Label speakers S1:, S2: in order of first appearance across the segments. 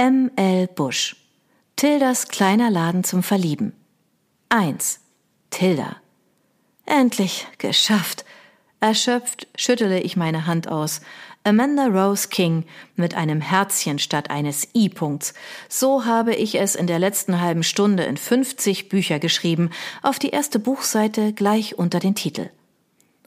S1: M. L. Busch. Tildas kleiner Laden zum Verlieben. 1. Tilda. Endlich geschafft. Erschöpft schüttele ich meine Hand aus. Amanda Rose King mit einem Herzchen statt eines I-Punkts. So habe ich es in der letzten halben Stunde in 50 Bücher geschrieben, auf die erste Buchseite gleich unter den Titel.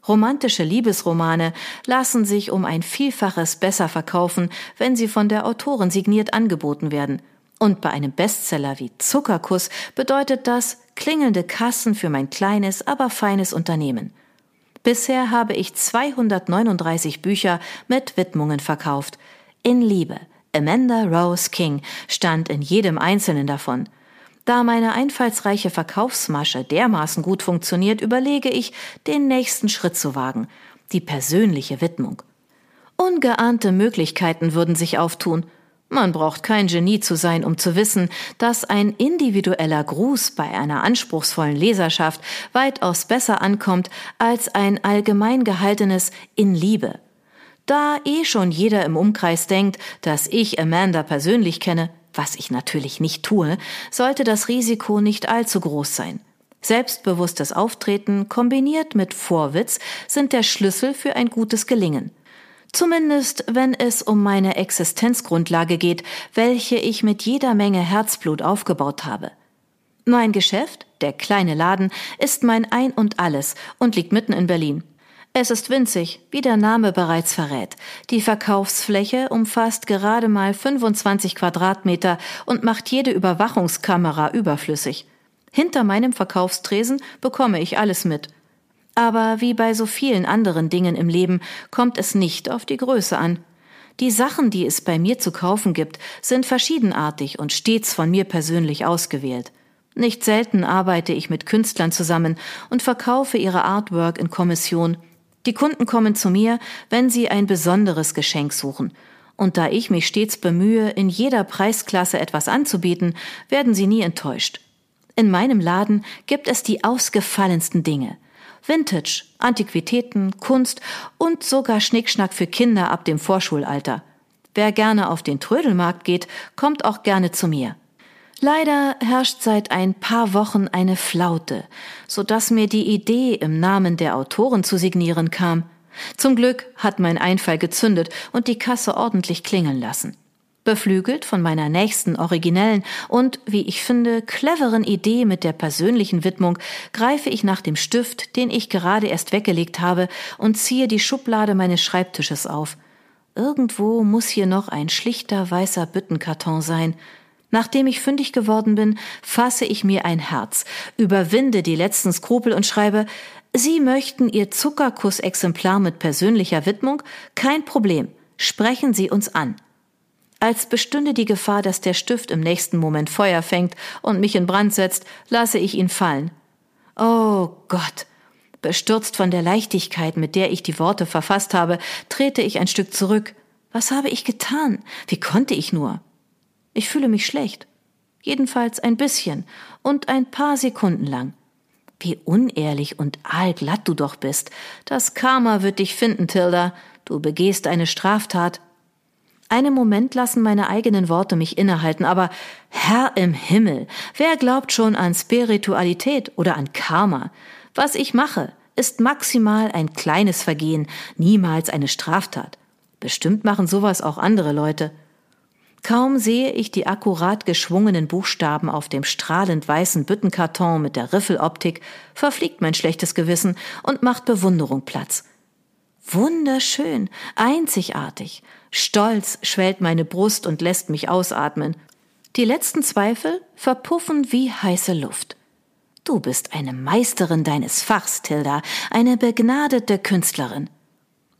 S1: Romantische Liebesromane lassen sich um ein Vielfaches besser verkaufen, wenn sie von der Autorin signiert angeboten werden. Und bei einem Bestseller wie Zuckerkuss bedeutet das klingelnde Kassen für mein kleines, aber feines Unternehmen. Bisher habe ich 239 Bücher mit Widmungen verkauft. In Liebe, Amanda Rose King stand in jedem einzelnen davon. Da meine einfallsreiche Verkaufsmasche dermaßen gut funktioniert, überlege ich, den nächsten Schritt zu wagen, die persönliche Widmung. Ungeahnte Möglichkeiten würden sich auftun. Man braucht kein Genie zu sein, um zu wissen, dass ein individueller Gruß bei einer anspruchsvollen Leserschaft weitaus besser ankommt als ein allgemein gehaltenes in Liebe. Da eh schon jeder im Umkreis denkt, dass ich Amanda persönlich kenne, was ich natürlich nicht tue, sollte das Risiko nicht allzu groß sein. Selbstbewusstes Auftreten kombiniert mit Vorwitz sind der Schlüssel für ein gutes Gelingen. Zumindest wenn es um meine Existenzgrundlage geht, welche ich mit jeder Menge Herzblut aufgebaut habe. Mein Geschäft, der kleine Laden, ist mein Ein und alles und liegt mitten in Berlin. Es ist winzig, wie der Name bereits verrät. Die Verkaufsfläche umfasst gerade mal 25 Quadratmeter und macht jede Überwachungskamera überflüssig. Hinter meinem Verkaufstresen bekomme ich alles mit. Aber wie bei so vielen anderen Dingen im Leben kommt es nicht auf die Größe an. Die Sachen, die es bei mir zu kaufen gibt, sind verschiedenartig und stets von mir persönlich ausgewählt. Nicht selten arbeite ich mit Künstlern zusammen und verkaufe ihre Artwork in Kommission. Die Kunden kommen zu mir, wenn sie ein besonderes Geschenk suchen. Und da ich mich stets bemühe, in jeder Preisklasse etwas anzubieten, werden sie nie enttäuscht. In meinem Laden gibt es die ausgefallensten Dinge. Vintage, Antiquitäten, Kunst und sogar Schnickschnack für Kinder ab dem Vorschulalter. Wer gerne auf den Trödelmarkt geht, kommt auch gerne zu mir. Leider herrscht seit ein paar Wochen eine Flaute, so dass mir die Idee, im Namen der Autoren zu signieren kam. Zum Glück hat mein Einfall gezündet und die Kasse ordentlich klingeln lassen. Beflügelt von meiner nächsten originellen und, wie ich finde, cleveren Idee mit der persönlichen Widmung, greife ich nach dem Stift, den ich gerade erst weggelegt habe, und ziehe die Schublade meines Schreibtisches auf. Irgendwo muss hier noch ein schlichter weißer Büttenkarton sein. Nachdem ich fündig geworden bin, fasse ich mir ein Herz, überwinde die letzten Skrupel und schreibe, Sie möchten Ihr Zuckerkuss-Exemplar mit persönlicher Widmung? Kein Problem. Sprechen Sie uns an als bestünde die Gefahr, dass der Stift im nächsten Moment Feuer fängt und mich in Brand setzt, lasse ich ihn fallen. Oh Gott. Bestürzt von der Leichtigkeit, mit der ich die Worte verfasst habe, trete ich ein Stück zurück. Was habe ich getan? Wie konnte ich nur? Ich fühle mich schlecht. Jedenfalls ein bisschen und ein paar Sekunden lang. Wie unehrlich und aalglatt du doch bist. Das Karma wird dich finden, Tilda. Du begehst eine Straftat, einen Moment lassen meine eigenen Worte mich innehalten, aber Herr im Himmel, wer glaubt schon an Spiritualität oder an Karma? Was ich mache, ist maximal ein kleines Vergehen, niemals eine Straftat. Bestimmt machen sowas auch andere Leute. Kaum sehe ich die akkurat geschwungenen Buchstaben auf dem strahlend weißen Büttenkarton mit der Riffeloptik, verfliegt mein schlechtes Gewissen und macht Bewunderung Platz. Wunderschön, einzigartig. Stolz schwellt meine Brust und lässt mich ausatmen. Die letzten Zweifel verpuffen wie heiße Luft. Du bist eine Meisterin deines Fachs, Tilda, eine begnadete Künstlerin.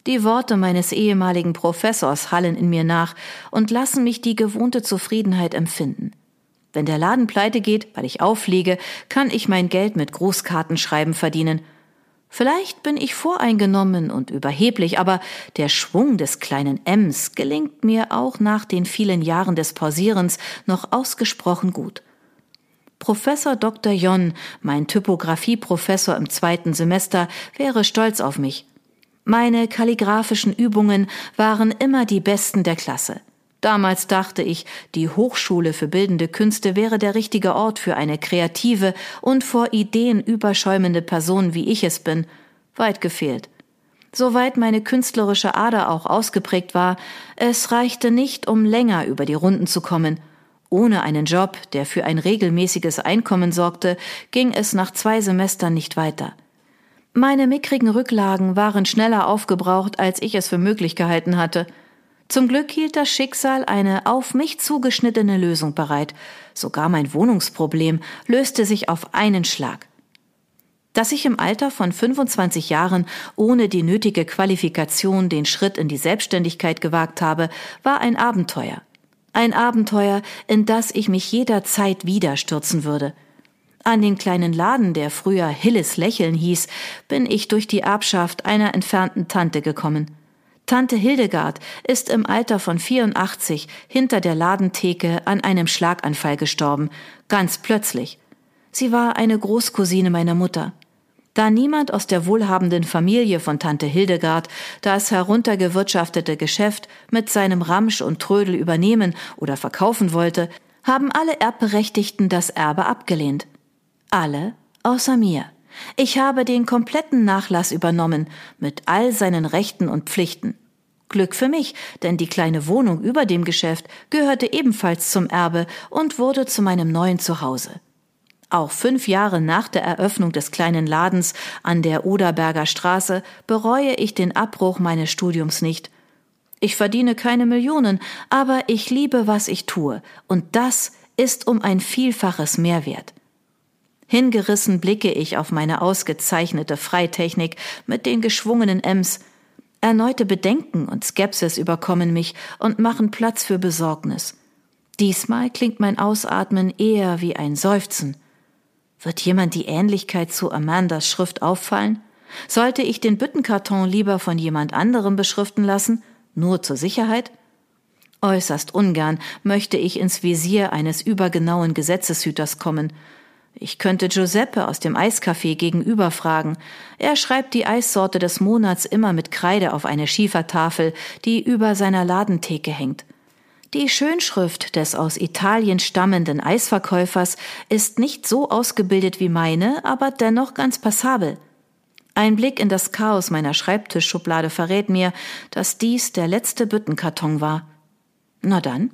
S1: Die Worte meines ehemaligen Professors hallen in mir nach und lassen mich die gewohnte Zufriedenheit empfinden. Wenn der Laden pleite geht, weil ich auffliege, kann ich mein Geld mit Grußkartenschreiben verdienen Vielleicht bin ich voreingenommen und überheblich, aber der Schwung des kleinen Ms gelingt mir auch nach den vielen Jahren des Pausierens noch ausgesprochen gut. Professor Dr. Jon, mein Typografieprofessor im zweiten Semester, wäre stolz auf mich. Meine kalligraphischen Übungen waren immer die besten der Klasse. Damals dachte ich, die Hochschule für bildende Künste wäre der richtige Ort für eine kreative und vor Ideen überschäumende Person, wie ich es bin. Weit gefehlt. Soweit meine künstlerische Ader auch ausgeprägt war, es reichte nicht, um länger über die Runden zu kommen. Ohne einen Job, der für ein regelmäßiges Einkommen sorgte, ging es nach zwei Semestern nicht weiter. Meine mickrigen Rücklagen waren schneller aufgebraucht, als ich es für möglich gehalten hatte – zum Glück hielt das Schicksal eine auf mich zugeschnittene Lösung bereit. Sogar mein Wohnungsproblem löste sich auf einen Schlag. Dass ich im Alter von 25 Jahren ohne die nötige Qualifikation den Schritt in die Selbstständigkeit gewagt habe, war ein Abenteuer. Ein Abenteuer, in das ich mich jederzeit wieder stürzen würde. An den kleinen Laden, der früher Hilles Lächeln hieß, bin ich durch die Erbschaft einer entfernten Tante gekommen. Tante Hildegard ist im Alter von 84 hinter der Ladentheke an einem Schlaganfall gestorben, ganz plötzlich. Sie war eine Großcousine meiner Mutter. Da niemand aus der wohlhabenden Familie von Tante Hildegard das heruntergewirtschaftete Geschäft mit seinem Ramsch und Trödel übernehmen oder verkaufen wollte, haben alle Erbberechtigten das Erbe abgelehnt. Alle außer mir. Ich habe den kompletten Nachlass übernommen, mit all seinen Rechten und Pflichten. Glück für mich, denn die kleine Wohnung über dem Geschäft gehörte ebenfalls zum Erbe und wurde zu meinem neuen Zuhause. Auch fünf Jahre nach der Eröffnung des kleinen Ladens an der Oderberger Straße bereue ich den Abbruch meines Studiums nicht. Ich verdiene keine Millionen, aber ich liebe, was ich tue, und das ist um ein Vielfaches mehr wert. Hingerissen blicke ich auf meine ausgezeichnete Freitechnik mit den geschwungenen Ems. Erneute Bedenken und Skepsis überkommen mich und machen Platz für Besorgnis. Diesmal klingt mein Ausatmen eher wie ein Seufzen. Wird jemand die Ähnlichkeit zu Amandas Schrift auffallen? Sollte ich den Büttenkarton lieber von jemand anderem beschriften lassen, nur zur Sicherheit? Äußerst ungern möchte ich ins Visier eines übergenauen Gesetzeshüters kommen, ich könnte Giuseppe aus dem Eiscafé gegenüber fragen. Er schreibt die Eissorte des Monats immer mit Kreide auf eine Schiefertafel, die über seiner Ladentheke hängt. Die Schönschrift des aus Italien stammenden Eisverkäufers ist nicht so ausgebildet wie meine, aber dennoch ganz passabel. Ein Blick in das Chaos meiner Schreibtischschublade verrät mir, dass dies der letzte Büttenkarton war. Na dann,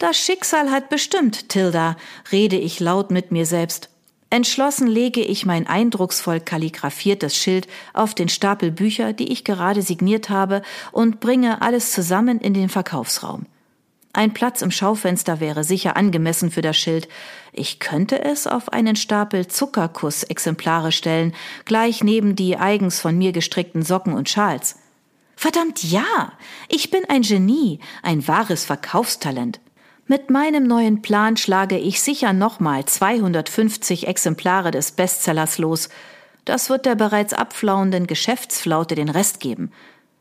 S1: das Schicksal hat bestimmt, Tilda, rede ich laut mit mir selbst. Entschlossen lege ich mein eindrucksvoll kalligraphiertes Schild auf den Stapel Bücher, die ich gerade signiert habe, und bringe alles zusammen in den Verkaufsraum. Ein Platz im Schaufenster wäre sicher angemessen für das Schild. Ich könnte es auf einen Stapel Zuckerkuss-Exemplare stellen, gleich neben die eigens von mir gestrickten Socken und Schals. Verdammt ja! Ich bin ein Genie, ein wahres Verkaufstalent. Mit meinem neuen Plan schlage ich sicher nochmal 250 Exemplare des Bestsellers los. Das wird der bereits abflauenden Geschäftsflaute den Rest geben.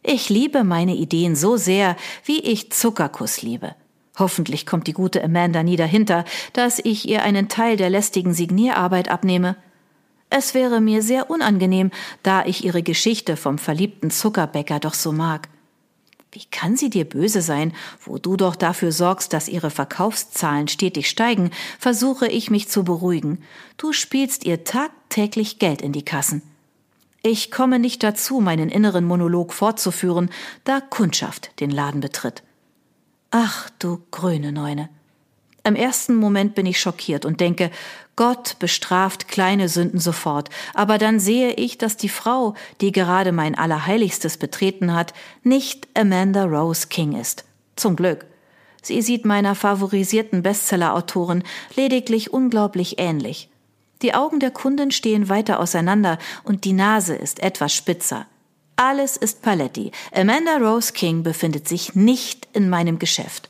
S1: Ich liebe meine Ideen so sehr, wie ich Zuckerkuss liebe. Hoffentlich kommt die gute Amanda nie dahinter, dass ich ihr einen Teil der lästigen Signierarbeit abnehme. Es wäre mir sehr unangenehm, da ich ihre Geschichte vom verliebten Zuckerbäcker doch so mag. Wie kann sie dir böse sein, wo du doch dafür sorgst, dass ihre Verkaufszahlen stetig steigen, versuche ich mich zu beruhigen. Du spielst ihr tagtäglich Geld in die Kassen. Ich komme nicht dazu, meinen inneren Monolog fortzuführen, da Kundschaft den Laden betritt. Ach, du grüne Neune. Im ersten Moment bin ich schockiert und denke, Gott bestraft kleine Sünden sofort, aber dann sehe ich, dass die Frau, die gerade mein Allerheiligstes betreten hat, nicht Amanda Rose King ist. Zum Glück. Sie sieht meiner favorisierten Bestseller-Autorin lediglich unglaublich ähnlich. Die Augen der Kundin stehen weiter auseinander und die Nase ist etwas spitzer. Alles ist Paletti. Amanda Rose King befindet sich nicht in meinem Geschäft.